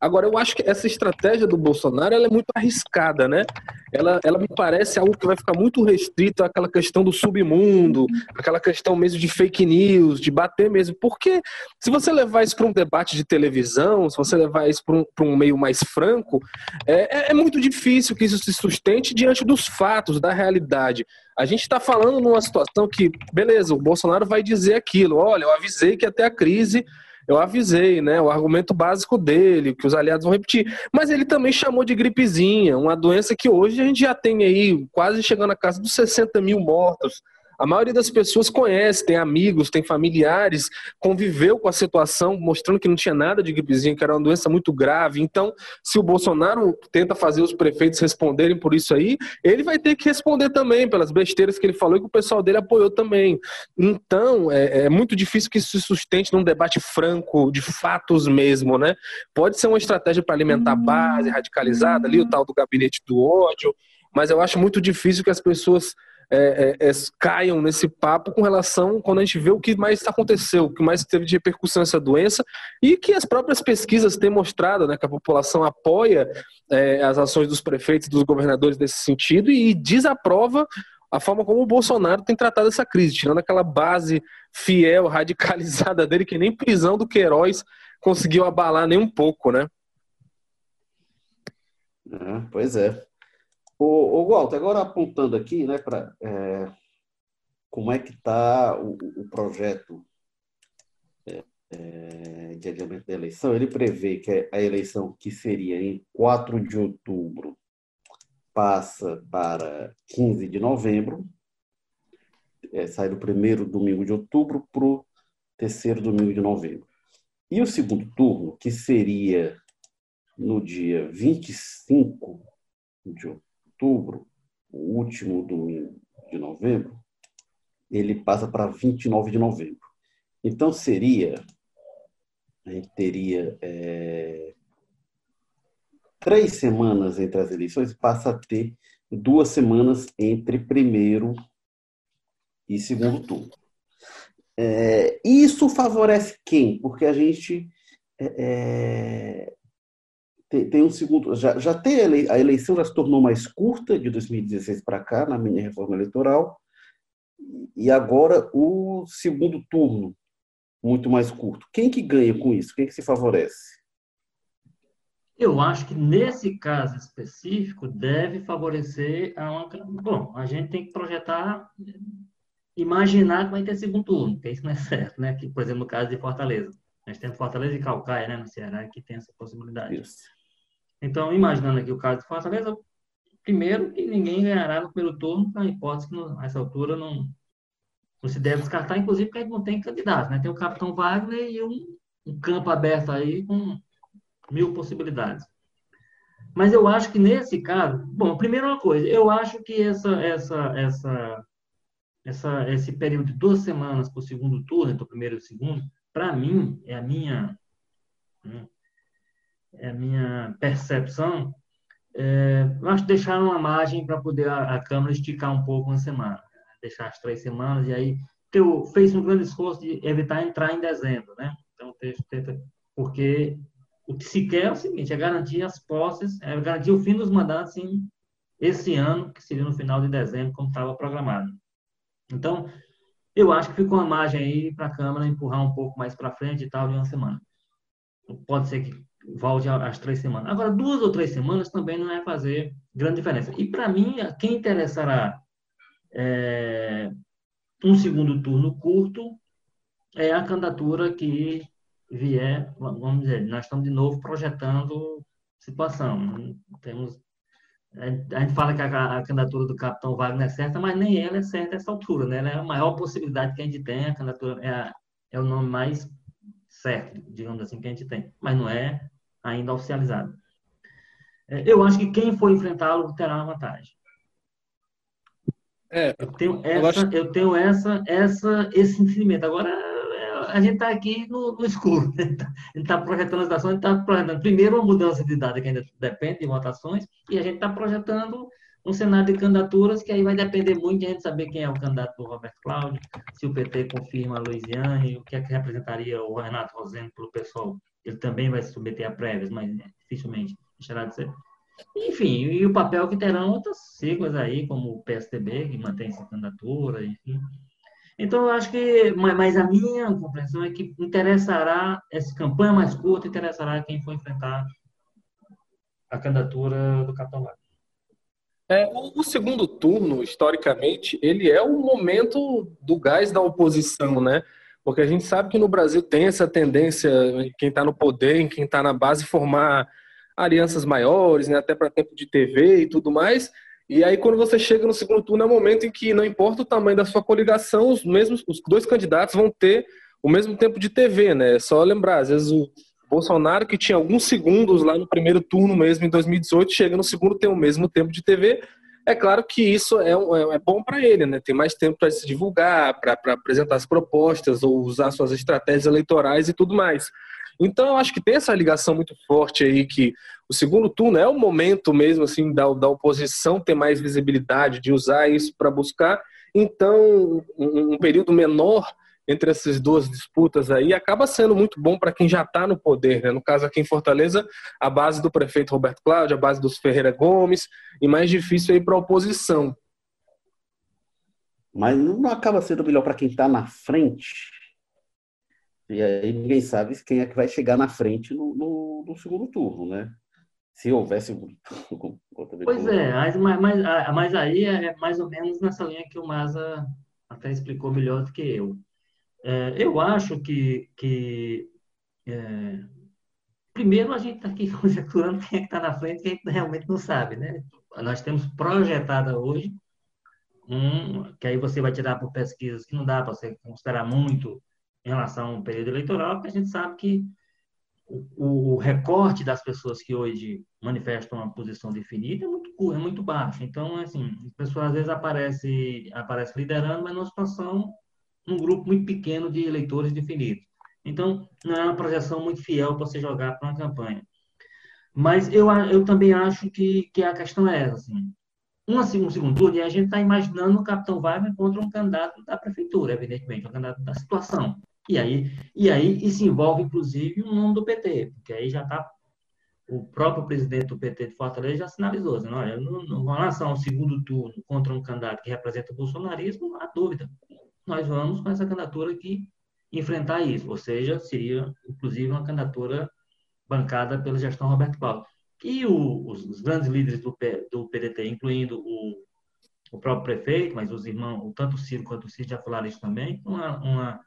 Agora, eu acho que essa estratégia do Bolsonaro ela é muito arriscada, né? Ela, ela me parece algo que vai ficar muito restrito àquela questão do submundo, aquela questão mesmo de fake news, de bater mesmo. Porque se você levar isso para um debate de televisão, se você levar isso para um, um meio mais franco, é, é, é muito difícil que isso se sustente diante dos fatos, da realidade. A gente está falando numa situação que, beleza, o Bolsonaro vai dizer aquilo, olha, eu avisei que até a crise eu avisei, né? O argumento básico dele, que os aliados vão repetir. Mas ele também chamou de gripezinha, uma doença que hoje a gente já tem aí quase chegando a casa dos 60 mil mortos. A maioria das pessoas conhece, tem amigos, tem familiares, conviveu com a situação, mostrando que não tinha nada de gripezinha, que era uma doença muito grave. Então, se o Bolsonaro tenta fazer os prefeitos responderem por isso aí, ele vai ter que responder também pelas besteiras que ele falou e que o pessoal dele apoiou também. Então, é, é muito difícil que isso se sustente num debate franco, de fatos mesmo, né? Pode ser uma estratégia para alimentar a base radicalizada ali, o tal do gabinete do ódio, mas eu acho muito difícil que as pessoas é, é, é, caiam nesse papo com relação quando a gente vê o que mais aconteceu, o que mais teve de repercussão essa doença e que as próprias pesquisas têm mostrado né, que a população apoia é, as ações dos prefeitos, dos governadores nesse sentido e desaprova a forma como o Bolsonaro tem tratado essa crise, tirando aquela base fiel, radicalizada dele, que nem prisão do Queiroz conseguiu abalar nem um pouco, né? É, pois é. O, o Walter, agora apontando aqui, né, para é, como é que está o, o, projeto é, é, de adiamento da eleição, ele prevê que a eleição que seria em 4 de outubro passa para 15 de novembro, é, sai do primeiro domingo de outubro para o terceiro domingo de novembro. E o segundo turno, que seria no dia 25 de outubro, outubro, o último domingo de novembro, ele passa para 29 de novembro. Então seria, a gente teria é, três semanas entre as eleições, passa a ter duas semanas entre primeiro e segundo turno. É, isso favorece quem? Porque a gente é, é tem, tem um segundo. Já, já tem a eleição já se tornou mais curta de 2016 para cá, na minha reforma eleitoral, e agora o segundo turno, muito mais curto. Quem que ganha com isso? Quem que se favorece? Eu acho que nesse caso específico deve favorecer a uma. Bom, a gente tem que projetar, imaginar que vai ter segundo turno, porque isso não é certo, né? Que, por exemplo, no caso de Fortaleza. Nós temos Fortaleza e Calcaia, né, no Ceará, que tem essa possibilidade. Isso. Então, imaginando aqui o caso de Fortaleza, primeiro que ninguém ganhará no primeiro turno, a hipótese que nessa altura não, não se deve descartar, inclusive porque não tem candidato, né? Tem o Capitão Wagner e um, um campo aberto aí com mil possibilidades. Mas eu acho que nesse caso, bom, primeiro uma coisa, eu acho que essa, essa, essa, essa, esse período de duas semanas para o segundo turno, entre o primeiro e o segundo, para mim, é a minha, né, a minha percepção, é, eu acho que deixar uma margem para poder a, a, Câmara esticar um pouco uma semana, deixar as três semanas, e aí porque fez um grande esforço de evitar entrar em dezembro, né? Então, porque o que se quer é o seguinte, é garantir as posses, é garantir o fim dos mandatos em esse ano, que seria no final de dezembro, como estava programado. Então, eu acho que ficou uma margem aí para a Câmara empurrar um pouco mais para frente e tal, de uma semana. Pode ser que volte às três semanas. Agora, duas ou três semanas também não é fazer grande diferença. E, para mim, quem interessará é, um segundo turno curto é a candidatura que vier, vamos dizer, nós estamos de novo projetando situação. Temos, a gente fala que a, a candidatura do capitão Wagner é certa, mas nem ela é certa essa altura, né? Ela é a maior possibilidade que a gente tem, a candidatura é, a, é o nome mais certo, digamos assim, que a gente tem, mas não é ainda oficializado. É, eu acho que quem for enfrentá-lo terá uma vantagem. É, eu tenho essa, eu, acho... eu tenho essa, essa, esse sentimento. Agora, a gente está aqui no, no, escuro. Né? A gente está projetando as ações, está projetando primeiro uma mudança de idade que ainda depende de votações, e a gente está projetando um cenário de candidaturas que aí vai depender muito de a gente saber quem é o candidato do Roberto Cláudio, se o PT confirma a Luiziane, o que é que representaria o Renato Rosendo pelo pessoal. Ele também vai se submeter a prévias, mas dificilmente deixará de ser. Enfim, e o papel que terão outras siglas aí, como o PSDB, que mantém essa candidatura, enfim. Então, eu acho que, mas a minha compreensão é que interessará, essa campanha mais curta interessará quem for enfrentar a candidatura do Capitão. É, o, segundo turno, historicamente, ele é o momento do gás da oposição, né? Porque a gente sabe que no Brasil tem essa tendência, em quem está no poder, em quem está na base, formar alianças maiores, né? até para tempo de TV e tudo mais. E aí, quando você chega no segundo turno, é o momento em que, não importa o tamanho da sua coligação, os mesmos, os dois candidatos vão ter o mesmo tempo de TV, né? É só lembrar, às vezes o Bolsonaro, que tinha alguns segundos lá no primeiro turno mesmo, em 2018, chega no segundo, tem o mesmo tempo de TV. É claro que isso é, é, é bom para ele, né? Tem mais tempo para se divulgar, para apresentar as propostas ou usar suas estratégias eleitorais e tudo mais. Então, eu acho que tem essa ligação muito forte aí que o segundo turno é o momento mesmo assim da, da oposição ter mais visibilidade, de usar isso para buscar. Então, um, um, período menor entre essas duas disputas aí acaba sendo muito bom para quem já está no poder. Né? No caso aqui em Fortaleza, a base do prefeito Roberto Cláudio, a base dos Ferreira Gomes, e mais difícil aí para a oposição. Mas não acaba sendo melhor para quem está na frente e aí ninguém sabe quem é que vai chegar na frente no, no, no segundo turno, né? Se houver segundo turno. Pois é, mas, mas, ah, mas aí é mais ou menos nessa linha que o Maza até explicou melhor do que eu. É, eu acho que, que é, primeiro a gente está aqui conjecturando quem é que está na frente quem é realmente não sabe, né? Nós temos projetada hoje um, que aí você vai tirar por pesquisas que não dá para você considerar muito em relação ao período eleitoral, porque a gente sabe que o, o, recorte das pessoas que hoje manifestam uma posição definida é muito, é muito baixo. Então, assim, as pessoas às vezes aparecem aparece liderando, mas numa situação, um grupo muito pequeno de eleitores definidos. Então, não é uma projeção muito fiel para você jogar para uma campanha. Mas eu, eu também acho que, que a questão é essa. Assim, um, um segundo turno, e a gente está imaginando o capitão Wagner contra um candidato da prefeitura, evidentemente, um candidato da situação. E aí, e aí isso envolve, inclusive, o nome do PT, porque aí já está. O próprio presidente do PT de Fortaleza já sinalizou, dizendo, olha, em relação ao segundo turno contra um candidato que representa o bolsonarismo, não há dúvida. Nós vamos com essa candidatura aqui enfrentar isso. Ou seja, seria, inclusive, uma candidatura bancada pela gestão Roberto Cláudio. E o, os, os, grandes líderes do, do PDT, incluindo o, o próprio prefeito, mas os irmãos, tanto o Ciro quanto o Ciro já falaram isso também, uma, uma,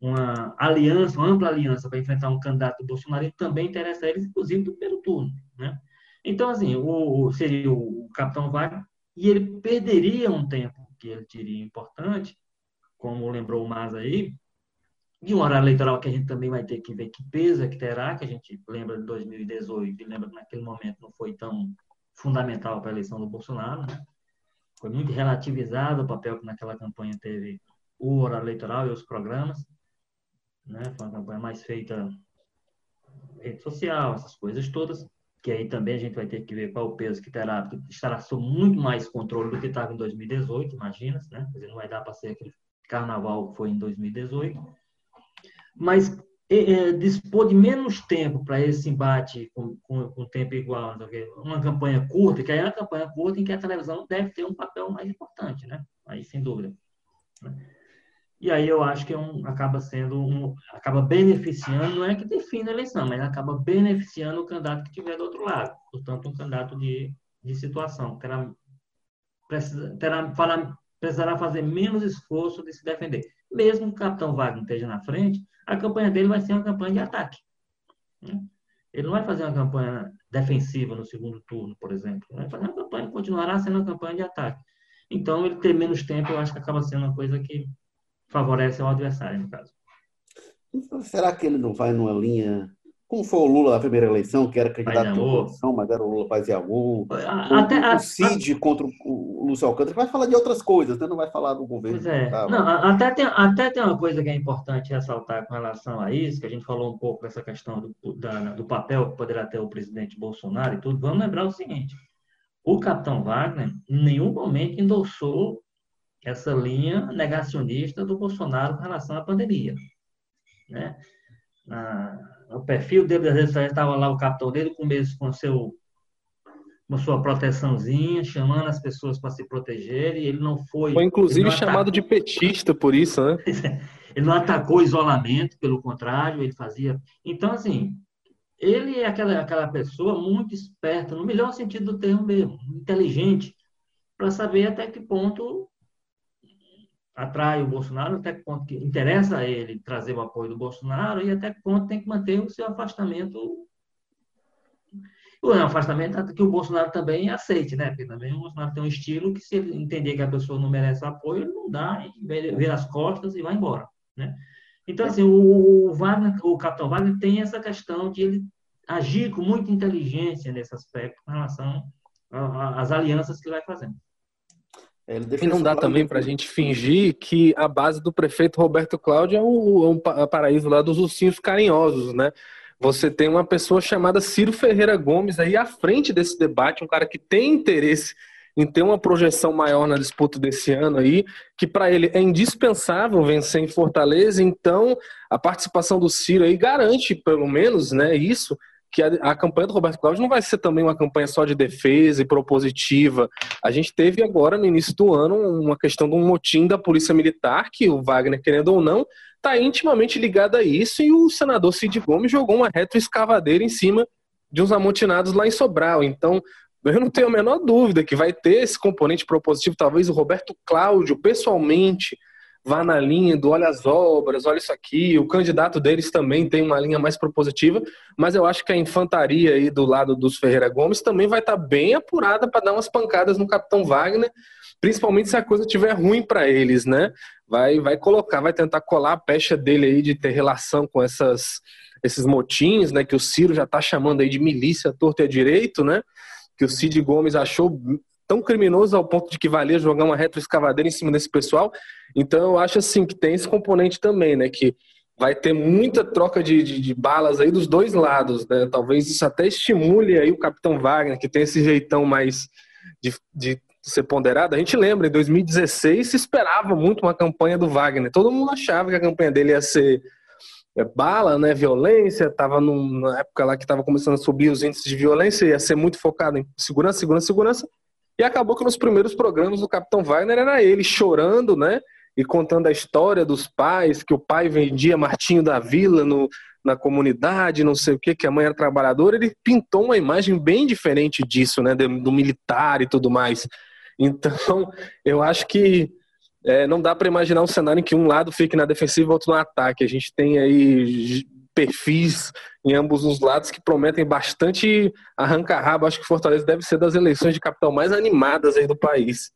uma aliança, uma ampla aliança para enfrentar um candidato que também interessa a eles, inclusive do primeiro turno. Né? Então, assim, o, seria o, capitão Wagner, e ele perderia um tempo que ele teria importante, como lembrou o Mas aí, de um horário eleitoral que a gente também vai ter que ver que peso é que terá, que a gente lembra de 2018 e lembra que naquele momento não foi tão fundamental para a eleição do Bolsonaro, né? Foi muito relativizado o papel que naquela campanha teve o horário eleitoral e os programas, né? Foi uma campanha mais feita rede social, essas coisas todas, que aí também a gente vai ter que ver qual o peso que terá, porque estará sob muito mais controle do que estava em 2018, imagina, né? Não vai dar para ser aquele carnaval foi em 2018 mas é, é, dispor de menos tempo para esse embate com, com, com, tempo igual, uma campanha curta, que aí é uma campanha curta em que a televisão deve ter um papel mais importante, né? Aí, sem dúvida. Né? E aí eu acho que é um, acaba sendo um, acaba beneficiando, não é que define a eleição, mas acaba beneficiando o candidato que estiver do outro lado. Portanto, um candidato de, de situação, terá, precisa, terá, fará, precisará fazer menos esforço de se defender. Mesmo que o capitão Wagner esteja na frente, a campanha dele vai ser uma campanha de ataque. Né? Ele não vai fazer uma campanha defensiva no segundo turno, por exemplo. Vai fazer uma campanha, continuará sendo uma campanha de ataque. Então, ele ter menos tempo, eu acho que acaba sendo uma coisa que favorece ao adversário, no caso. Então, será que ele não vai numa linha como foi o Lula na primeira eleição, que era candidato de oposição, mas era o Lula fazia amor. Até, o, o Cid a, contra o Lúcio Alcântara vai falar de outras coisas, né? não vai falar do governo. Pois é. Não, até, tem, até tem uma coisa que é importante ressaltar com relação a isso, que a gente falou um pouco dessa questão do, da, do papel que poderá ter o presidente Bolsonaro e tudo. Vamos lembrar o seguinte: o capitão Wagner em nenhum momento endossou essa linha negacionista do Bolsonaro com relação à pandemia. Né? Ah, o perfil dele das redes sociais estava lá o capitão dele com mesmo com seu com sua proteçãozinha, chamando as pessoas para se proteger, e ele não foi. Foi inclusive chamado de petista por isso, né? ele não atacou o isolamento, pelo contrário, ele fazia. Então, assim, ele é aquela, aquela pessoa muito esperta, no melhor sentido do termo mesmo, inteligente, para saber até que ponto atrai o Bolsonaro, até que ponto que interessa a ele trazer o apoio do Bolsonaro e até que ponto tem que manter o seu afastamento. O afastamento que o Bolsonaro também aceite, né? Porque também o Bolsonaro tem um estilo que, se ele entender que a pessoa não merece apoio, ele não dá, vira as costas e vai embora, né? Então, assim, o, Wagner, o capitão Wagner tem essa questão de ele agir com muita inteligência nesse aspecto com relação às alianças que ele vai fazendo. É, e não dá também para a gente fingir que a base do prefeito Roberto Cláudio é o, um paraíso lá dos ursinhos carinhosos, né? Você tem uma pessoa chamada Ciro Ferreira Gomes aí à frente desse debate, um cara que tem interesse em ter uma projeção maior na disputa desse ano aí, que para ele é indispensável vencer em Fortaleza, então a participação do Ciro aí garante, pelo menos, né, isso, que a, a, campanha do Roberto Cláudio não vai ser também uma campanha só de defesa e propositiva. A gente teve agora, no início do ano, uma questão de um motim da Polícia Militar, que o Wagner, querendo ou não, está intimamente ligado a isso, e o senador Cid Gomes jogou uma retroescavadeira em cima de uns amotinados lá em Sobral. Então, eu não tenho a menor dúvida que vai ter esse componente propositivo, talvez o Roberto Cláudio, pessoalmente, vá na linha do olha as obras, olha isso aqui. O candidato deles também tem uma linha mais propositiva, mas eu acho que a infantaria aí do lado dos Ferreira Gomes também vai estar tá bem apurada para dar umas pancadas no Capitão Wagner, principalmente se a coisa estiver ruim para eles, né? Vai, vai colocar, vai tentar colar a pecha dele aí de ter relação com essas, esses motins, né? Que o Ciro já está chamando aí de milícia torta e direito, né? Que o Cid Gomes achou tão criminoso ao ponto de que valia jogar uma retroescavadeira em cima desse pessoal. Então eu acho assim que tem esse componente também, né? Que vai ter muita troca de, de, de, balas aí dos dois lados, né? Talvez isso até estimule aí o Capitão Wagner, que tem esse jeitão mais de, de ser ponderado. A gente lembra, em 2016 se esperava muito uma campanha do Wagner. Todo mundo achava que a campanha dele ia ser é, bala, né? Violência, estava na época lá que estava começando a subir os índices de violência, ia ser muito focado em segurança, segurança, segurança. E acabou que nos primeiros programas do Capitão Wagner era ele chorando, né? e contando a história dos pais, que o pai vendia Martinho da Vila no, na comunidade, não sei o que, que a mãe era trabalhadora, ele pintou uma imagem bem diferente disso, né, do militar e tudo mais. Então, eu acho que é, não dá para imaginar um cenário em que um lado fique na defensiva e o outro no ataque. A gente tem aí perfis em ambos os lados que prometem bastante arranca-rabo. Acho que Fortaleza deve ser das eleições de capital mais animadas aí do país.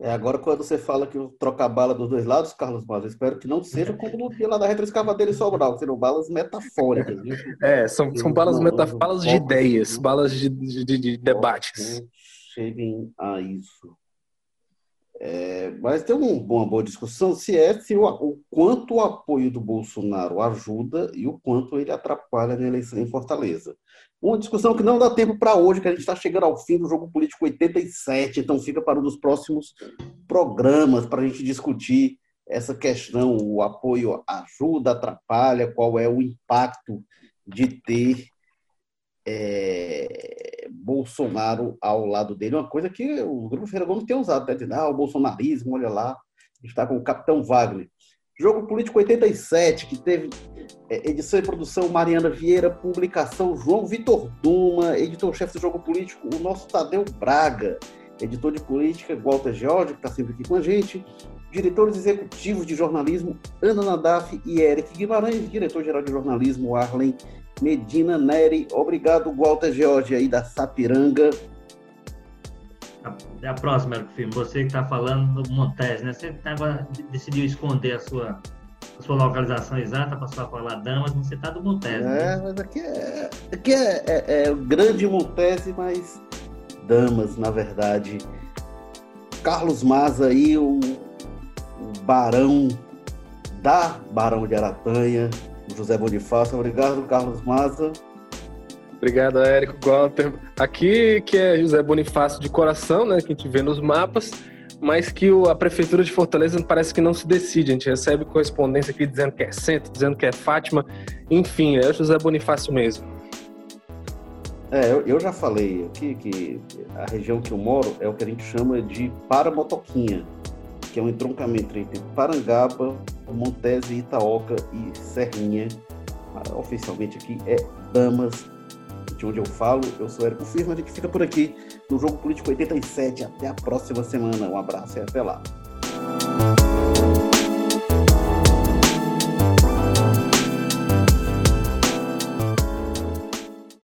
É, agora quando você fala que troca bala dos dois lados, Carlos Mas, eu espero que não seja como no dia lá da retroescavadeira em Sobral, que serão balas metafóricas. Viu? É, são, são balas, metafóricas, balas de ideias, balas de, de, de debates. Cheguem a isso. É, mas tem uma boa discussão se é se o, o, quanto o apoio do Bolsonaro ajuda e o quanto ele atrapalha na eleição em Fortaleza. Uma discussão que não dá tempo para hoje, que a gente está chegando ao fim do jogo político 87, então fica para um dos próximos programas para a gente discutir essa questão: o apoio ajuda, atrapalha, qual é o impacto de ter é, Bolsonaro ao lado dele, uma coisa que o Grupo Ferreira Gomes tem usado, tá dizendo, ah, o bolsonarismo, olha lá, está com o Capitão Wagner. Jogo Político 87, que teve é, edição e produção Mariana Vieira, publicação João Vitor Duma, editor-chefe do Jogo Político, o nosso Tadeu Braga, editor de política, Walter George, que está sempre aqui com a gente, diretores executivos de jornalismo, Ana Nadaf e Eric Guimarães, diretor-geral de jornalismo, Arlen Medina Neri. Obrigado, Walter George, aí da Sapiranga. Até a próxima, Eric Filme. Você que está falando do Montes, né? Você agora decidiu esconder a sua, a sua localização exata para só falar Damas, você está do Montes. É, né? mas aqui é, aqui é, é, é o grande Montese, mas Damas, na verdade. Carlos Maza aí, o, o Barão da Barão de Aratanha, José Bonifácio. Obrigado, Carlos Maza. Obrigado, Érico Walter. Aqui que é José Bonifácio de coração, né, que a gente vê nos mapas, mas que o, a Prefeitura de Fortaleza parece que não se decide. A gente recebe correspondência aqui dizendo que é centro, dizendo que é Fátima. Enfim, é o José Bonifácio mesmo. É, eu, eu já falei aqui que a região que eu moro é o que a gente chama de Paramotoquinha que é um entroncamento entre Parangaba, Montese, Itaoca e Serrinha. Ah, oficialmente aqui é Damas, de onde eu falo. Eu sou Érico Firma, a gente fica por aqui no Jogo Político 87. Até a próxima semana. Um abraço e até lá.